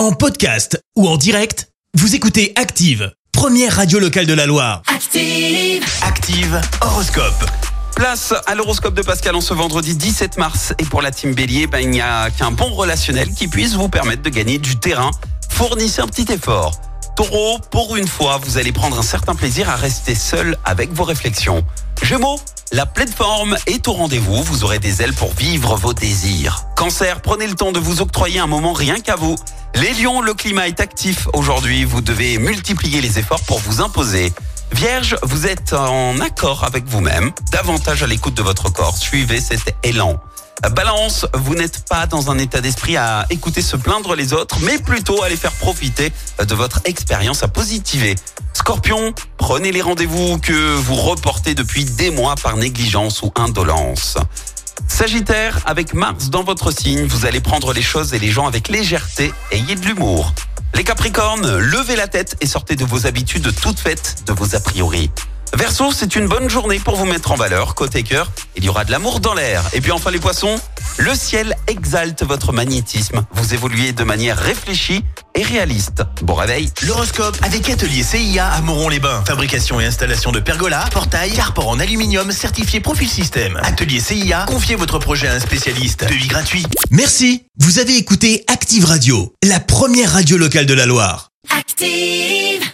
En podcast ou en direct, vous écoutez Active, première radio locale de la Loire. Active. Active Horoscope. Place à l'horoscope de Pascal en ce vendredi 17 mars. Et pour la team Bélier, ben, il n'y a qu'un bon relationnel qui puisse vous permettre de gagner du terrain. Fournissez un petit effort. Taureau, pour une fois, vous allez prendre un certain plaisir à rester seul avec vos réflexions. Gémeaux, la pleine forme est au rendez-vous. Vous aurez des ailes pour vivre vos désirs. Cancer, prenez le temps de vous octroyer un moment rien qu'à vous. Les lions, le climat est actif aujourd'hui. Vous devez multiplier les efforts pour vous imposer. Vierge, vous êtes en accord avec vous-même, davantage à l'écoute de votre corps. Suivez cet élan. Balance, vous n'êtes pas dans un état d'esprit à écouter se plaindre les autres, mais plutôt à les faire profiter de votre expérience à positiver. Scorpion, prenez les rendez-vous que vous reportez depuis des mois par négligence ou indolence. Sagittaire, avec Mars dans votre signe, vous allez prendre les choses et les gens avec légèreté, ayez de l'humour. Les Capricornes, levez la tête et sortez de vos habitudes toutes faites de vos a priori. Verseau, c'est une bonne journée pour vous mettre en valeur. Côté cœur, il y aura de l'amour dans l'air. Et puis enfin les poissons, le ciel exalte votre magnétisme. Vous évoluez de manière réfléchie et réaliste. Bon réveil. L'horoscope avec Atelier CIA à Moron-les-Bains. Fabrication et installation de pergolas, portails, carport en aluminium certifié Profil Système. Atelier CIA, confiez votre projet à un spécialiste. Devis gratuit. Merci. Vous avez écouté Active Radio, la première radio locale de la Loire. Active.